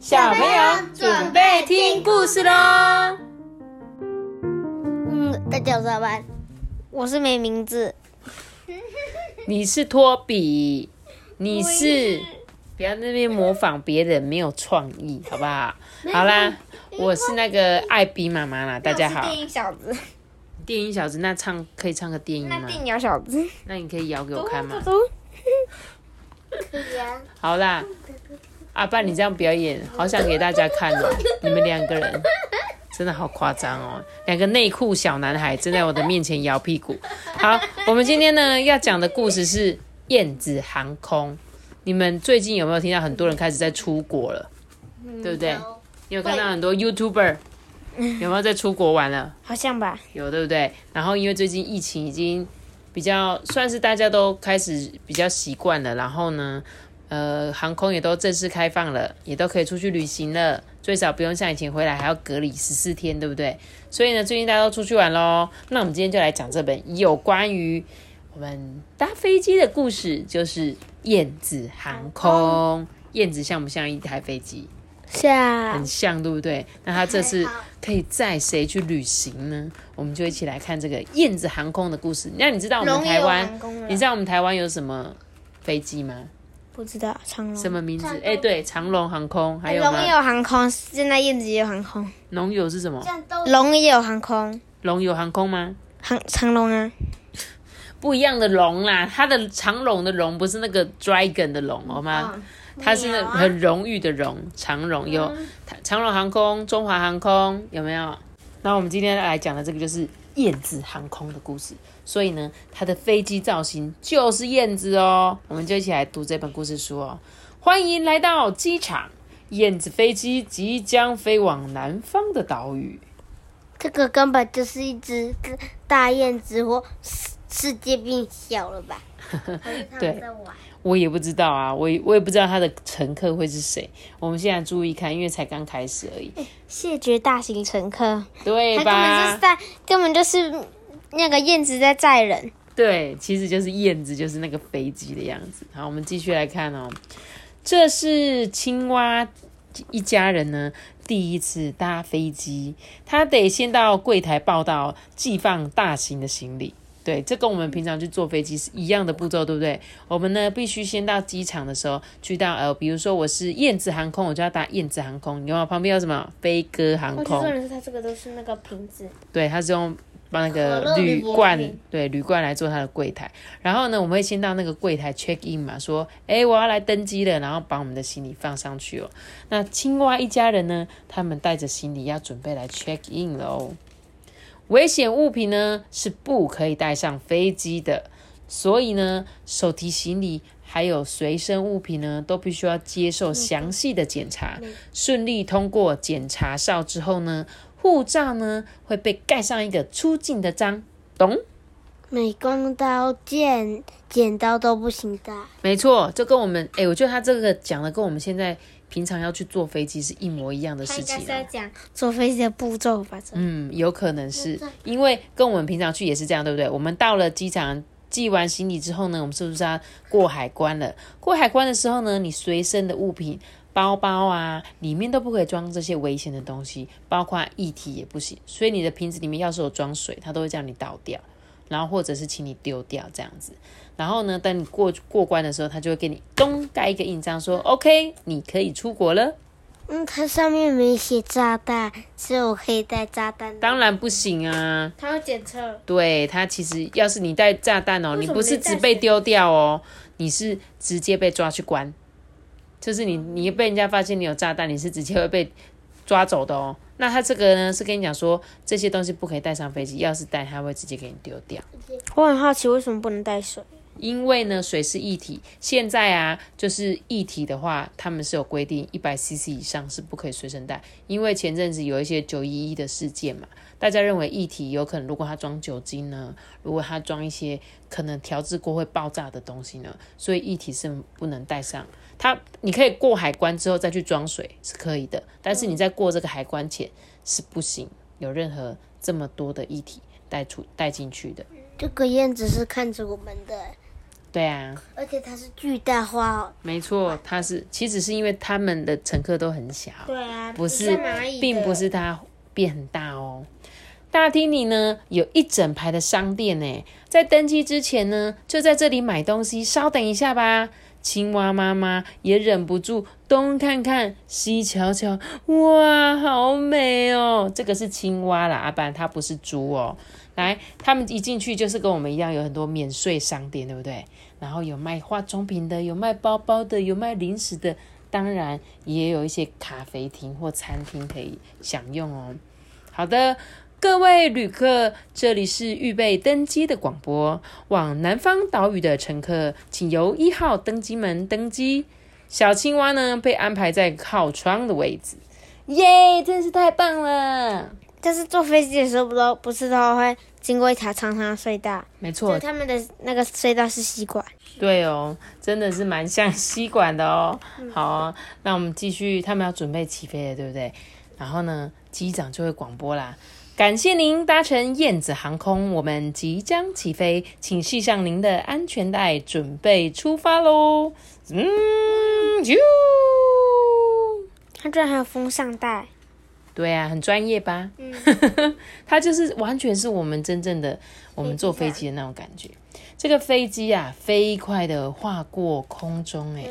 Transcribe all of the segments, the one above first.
小朋友准备听故事喽。嗯，大家早安，我是没名字。你是托比，你是不要那边模仿别人，没有创意，好不好？好啦，我是那个艾比妈妈啦，大家好。电影小子，电影小子，那唱可以唱个电影吗？电影小子，那你可以摇给我看吗？可以啊。好啦，阿爸，你这样表演，好想给大家看哦。你们两个人真的好夸张哦，两个内裤小男孩正在我的面前摇屁股。好，我们今天呢要讲的故事是燕子航空。你们最近有没有听到很多人开始在出国了？对不对？你有看到很多 YouTuber 有没有在出国玩了？好像吧。有，对不对？然后因为最近疫情已经比较算是大家都开始比较习惯了，然后呢，呃，航空也都正式开放了，也都可以出去旅行了，最少不用像以前回来还要隔离十四天，对不对？所以呢，最近大家都出去玩喽。那我们今天就来讲这本有关于我们搭飞机的故事，就是燕子航空。燕子像不像一台飞机？像很像，对不对？那它这次可以载谁去旅行呢？我们就一起来看这个燕子航空的故事。那你知道我们台湾，你知道我们台湾有什么飞机吗？不知道长龙什么名字？哎，对，长龙航空，还有吗？龙友航空，现在燕子也有航空。龙友是什么？龙也有航空。龙友航空吗？航长龙啊，不一样的龙啦，它的长龙的龙不是那个 dragon 的龙，好吗？它是很荣誉的荣，长荣有长荣航空、中华航空有没有？那我们今天来讲的这个就是燕子航空的故事，所以呢，它的飞机造型就是燕子哦。我们就一起来读这本故事书哦。欢迎来到机场，燕子飞机即将飞往南方的岛屿。这个根本就是一只大燕子，或世界变小了吧？对。我也不知道啊，我我也不知道它的乘客会是谁。我们现在注意看，因为才刚开始而已。谢绝大型乘客，对吧？根本就是在，根本就是那个燕子在载人。对，其实就是燕子，就是那个飞机的样子。好，我们继续来看哦。这是青蛙一家人呢第一次搭飞机，他得先到柜台报到，寄放大型的行李。对，这跟我们平常去坐飞机是一样的步骤，对不对？我们呢必须先到机场的时候，去到呃，比如说我是燕子航空，我就要搭燕子航空。你看旁边有什么飞鸽航空？重点是它这个都是那个瓶子。对，它是用把那个铝罐，对铝罐来做他的柜台。然后呢，我们会先到那个柜台 check in 嘛，说，哎，我要来登机了，然后把我们的行李放上去哦。那青蛙一家人呢，他们带着行李要准备来 check in 了哦。危险物品呢是不可以带上飞机的，所以呢，手提行李还有随身物品呢，都必须要接受详细的检查。顺利通过检查哨之后呢，护照呢会被盖上一个出境的章，懂？美工刀、剪剪刀都不行的。没错，就跟我们哎，我觉得他这个讲的跟我们现在。平常要去坐飞机是一模一样的事情。他应该是讲坐飞机的步骤吧？嗯，有可能是因为跟我们平常去也是这样，对不对？我们到了机场寄完行李之后呢，我们是不是要过海关了？过海关的时候呢，你随身的物品、包包啊，里面都不可以装这些危险的东西，包括液体也不行。所以你的瓶子里面要是有装水，它都会叫你倒掉，然后或者是请你丢掉这样子。然后呢，等你过过关的时候，他就会给你咚盖一个印章，说 OK，你可以出国了。嗯，它上面没写炸弹，所以我可以带炸弹。当然不行啊！它要检测。对它其实，要是你带炸弹哦，你不是只被丢掉哦，你是直接被抓去关。就是你，你被人家发现你有炸弹，你是直接会被抓走的哦。那他这个呢，是跟你讲说这些东西不可以带上飞机，要是带，他会直接给你丢掉。我很好奇，为什么不能带水？因为呢，水是液体。现在啊，就是液体的话，他们是有规定，一百 CC 以上是不可以随身带。因为前阵子有一些九一一的事件嘛，大家认为液体有可能，如果它装酒精呢，如果它装一些可能调制过会爆炸的东西呢，所以液体是不能带上。它你可以过海关之后再去装水是可以的，但是你在过这个海关前是不行，有任何这么多的液体带出带进去的。这个燕子是看着我们的。对啊，而且它是巨大化。没错，它是其实是因为他们的乘客都很小，对啊，不是并不是它变很大哦。大厅里呢有一整排的商店呢，在登机之前呢，就在这里买东西。稍等一下吧，青蛙妈妈也忍不住东看看西瞧瞧，哇，好美哦！这个是青蛙啦，阿班它不是猪哦。来，他们一进去就是跟我们一样，有很多免税商店，对不对？然后有卖化妆品的，有卖包包的，有卖零食的，当然也有一些咖啡厅或餐厅可以享用哦。好的。各位旅客，这里是预备登机的广播。往南方岛屿的乘客，请由一号登机门登机。小青蛙呢，被安排在靠窗的位置。耶，真是太棒了！但是坐飞机的时候，不都不是都会经过一条长长的隧道？没错，他们的那个隧道是吸管。对哦，真的是蛮像吸管的哦。好啊，那我们继续，他们要准备起飞了，对不对？然后呢，机长就会广播啦。感谢您搭乘燕子航空，我们即将起飞，请系上您的安全带，准备出发喽！嗯，啾，它居然还有风扇带，对啊，很专业吧？嗯，它就是完全是我们真正的我们坐飞机的那种感觉。这个飞机啊，飞快的划过空中，哎。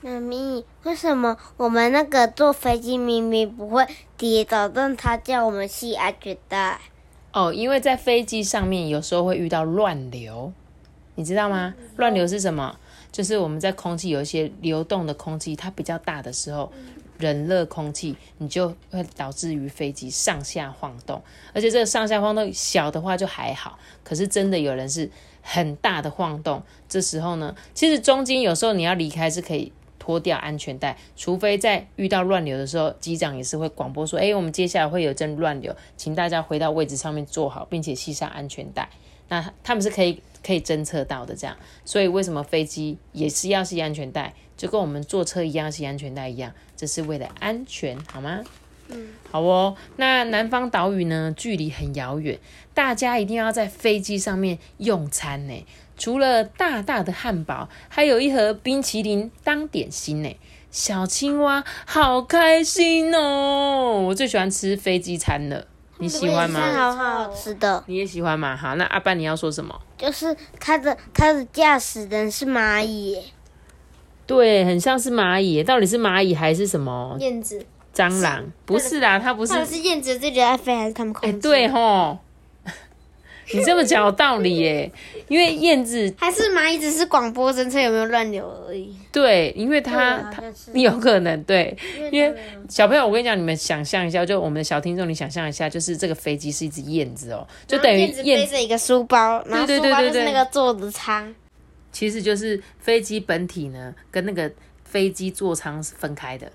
妈咪，为什么我们那个坐飞机明明不会跌倒，但他叫我们系安全带？哦，因为在飞机上面有时候会遇到乱流，你知道吗？乱流是什么？就是我们在空气有一些流动的空气，它比较大的时候，冷热空气，你就会导致于飞机上下晃动。而且这个上下晃动小的话就还好，可是真的有人是很大的晃动，这时候呢，其实中间有时候你要离开是可以。脱掉安全带，除非在遇到乱流的时候，机长也是会广播说：“哎，我们接下来会有阵乱流，请大家回到位置上面坐好，并且系上安全带。”那他们是可以可以侦测到的，这样。所以为什么飞机也是要系安全带，就跟我们坐车一样系安全带一样，这是为了安全，好吗？嗯，好哦。那南方岛屿呢，距离很遥远，大家一定要在飞机上面用餐呢。除了大大的汉堡，还有一盒冰淇淋当点心呢。小青蛙好开心哦！我最喜欢吃飞机餐了，你喜欢吗？好好吃的，你也喜欢吗？好，那阿班你要说什么？就是它的它的驾驶人是蚂蚁，对，很像是蚂蚁，到底是蚂蚁还是什么？燕子、蟑螂？不是啦，它不是。是燕子自己在飞，还是他们控制？对吼。你这么讲有道理耶，因为燕子还是蚂蚁，只是广播侦测有没有乱流而已。对，因为它它有可能对，因为小朋友，我跟你讲，你们想象一下，就我们的小听众，你想象一下，就是这个飞机是一只燕子哦，就等于燕子背着一个书包，然后书包就是那个座子舱，其实就是飞机本体呢跟那个飞机座舱是分开的，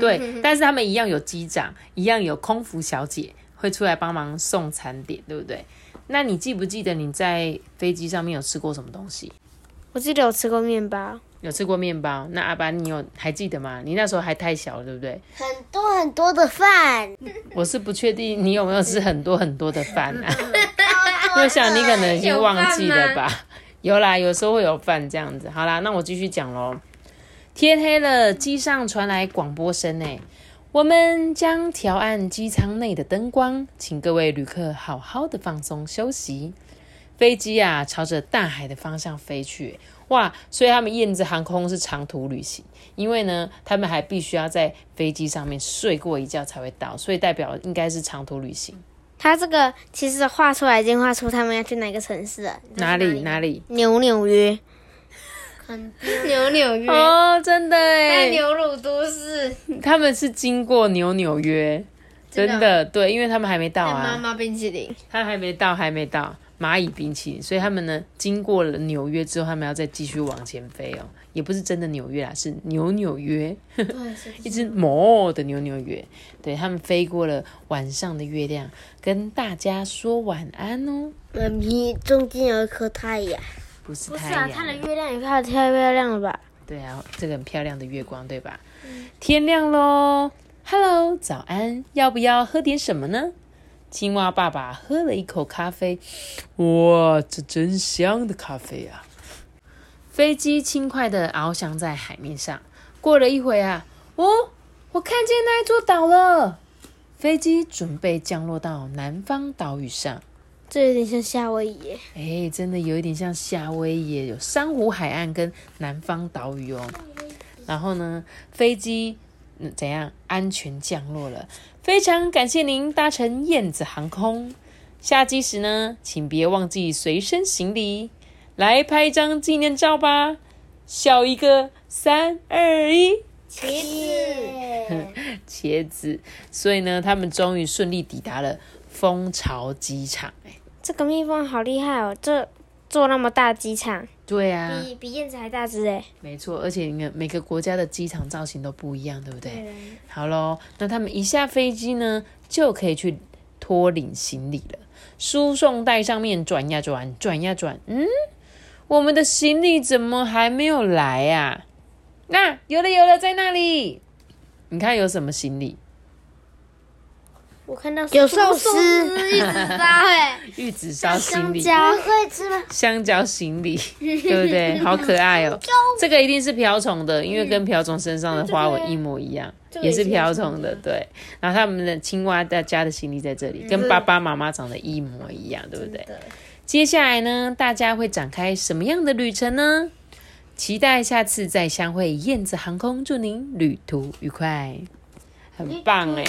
对，但是他们一样有机长，一样有空服小姐会出来帮忙送餐点，对不对？那你记不记得你在飞机上面有吃过什么东西？我记得有吃过面包，有吃过面包。那阿班，你有还记得吗？你那时候还太小了，对不对？很多很多的饭，我是不确定你有没有吃很多很多的饭啊。我想你可能已经忘记了吧？有啦，有时候会有饭这样子。好啦，那我继续讲喽。天黑了，机上传来广播声呢。我们将调暗机舱内的灯光，请各位旅客好好的放松休息。飞机啊，朝着大海的方向飞去，哇！所以他们燕子航空是长途旅行，因为呢，他们还必须要在飞机上面睡过一觉才会到，所以代表应该是长途旅行。他这个其实画出来已经画出他们要去哪个城市了？哪里？哪里？纽纽约。牛纽约。哦，真的哎，牛乳都市，他们是经过牛纽约，真的。对，因为他们还没到啊。妈妈冰淇淋，他还没到，还没到。蚂蚁冰淇淋，所以他们呢，经过了纽约之后，他们要再继续往前飞哦，也不是真的纽约啊，是牛纽约，一只魔的牛纽约，对他们飞过了晚上的月亮，跟大家说晚安哦。妈咪，中间有一颗太阳。不是太阳，它的月亮也太漂亮了吧？对啊，这个很漂亮的月光，对吧？天亮喽，Hello，早安，要不要喝点什么呢？青蛙爸爸喝了一口咖啡，哇，这真香的咖啡啊！飞机轻快地翱翔在海面上。过了一会啊，哦，我看见那一座岛了。飞机准备降落到南方岛屿上。这有点像夏威夷。哎，真的有一点像夏威夷，有珊瑚海岸跟南方岛屿哦。然后呢，飞机嗯怎样安全降落了？非常感谢您搭乘燕子航空。下机时呢，请别忘记随身行李。来拍一张纪念照吧！笑一个，三二一，茄子，茄子。所以呢，他们终于顺利抵达了蜂巢机场。哎，这个蜜蜂好厉害哦！这做那么大机场，对啊，比比燕子还大只哎。没错，而且你看每个国家的机场造型都不一样，对不对？好喽，那他们一下飞机呢，就可以去拖领行李了。输送带上面转呀转，转呀转，嗯，我们的行李怎么还没有来啊？那有了有了，在那里。你看有什么行李？我看到有寿司、玉子烧，哎，玉子烧行李，香蕉可以吃吗？香蕉行李，对不对？好可爱哦！这个一定是瓢虫的，因为跟瓢虫身上的花纹一模一样。也是瓢虫的，对。然后他们的青蛙大家的行李在这里，跟爸爸妈妈长得一模一样，对不对？接下来呢，大家会展开什么样的旅程呢？期待下次再相会。燕子航空祝您旅途愉快，很棒哎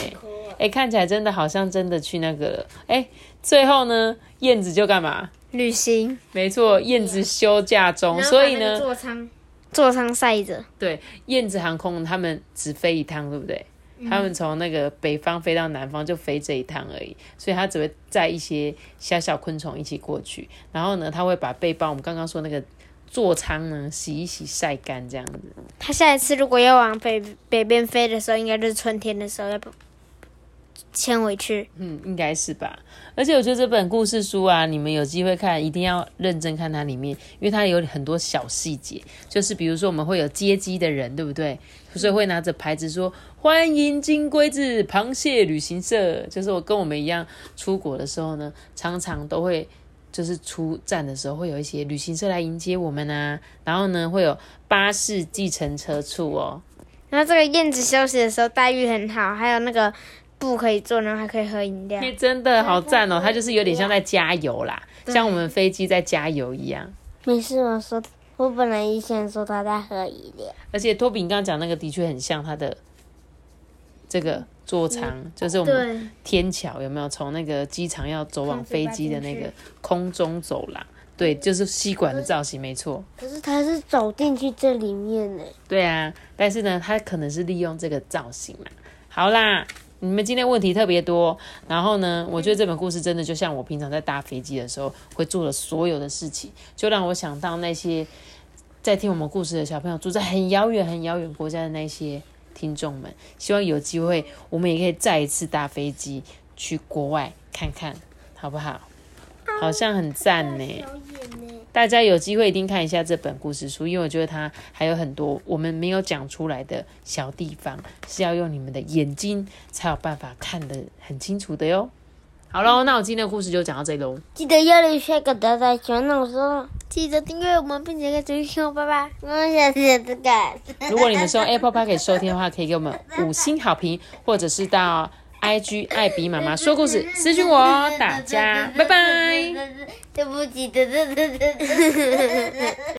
哎，看起来真的好像真的去那个哎。最后呢，燕子就干嘛？旅行。没错，燕子休假中，所以呢。座舱。座舱晒着，对，燕子航空他们只飞一趟，对不对？他们从那个北方飞到南方就飞这一趟而已，所以他只会载一些小小昆虫一起过去。然后呢，他会把背包，我们刚刚说那个座舱呢，洗一洗晒干这样子。他下一次如果要往北北边飞的时候，应该就是春天的时候要不。牵回去，嗯，应该是吧。而且我觉得这本故事书啊，你们有机会看，一定要认真看它里面，因为它有很多小细节。就是比如说，我们会有接机的人，对不对？所以会拿着牌子说“欢迎金龟子螃蟹旅行社”。就是我跟我们一样出国的时候呢，常常都会就是出站的时候会有一些旅行社来迎接我们啊。然后呢，会有巴士、计程车处哦。那这个燕子休息的时候待遇很好，还有那个。不可以坐，然后还可以喝饮料，真的好赞哦！它就是有点像在加油啦，像我们飞机在加油一样。没事，我说我本来以前说他在喝饮料。而且托比，你刚刚讲那个的确很像他的这个座舱，就是我们天桥有没有从那个机场要走往飞机的那个空中走廊？对，就是吸管的造型，没错。可是它是走进去这里面呢。对啊，但是呢，它可能是利用这个造型嘛。好啦。你们今天问题特别多，然后呢，我觉得这本故事真的就像我平常在搭飞机的时候会做的所有的事情，就让我想到那些在听我们故事的小朋友，住在很遥远、很遥远国家的那些听众们。希望有机会，我们也可以再一次搭飞机去国外看看，好不好？好像很赞呢。大家有机会一定看一下这本故事书，因为我觉得它还有很多我们没有讲出来的小地方，是要用你们的眼睛才有办法看得很清楚的哟。好喽，那我今天的故事就讲到这里喽。记得要留下个大大喜欢我说，记得订阅我们，并且给主续拜拜。我们下次再见。如果你们是用 Apple Park 可以收听的话，可以给我们五星好评，或者是到 IG 艾比妈妈说故事私信我。哦大家拜拜。对不起，对对对对对。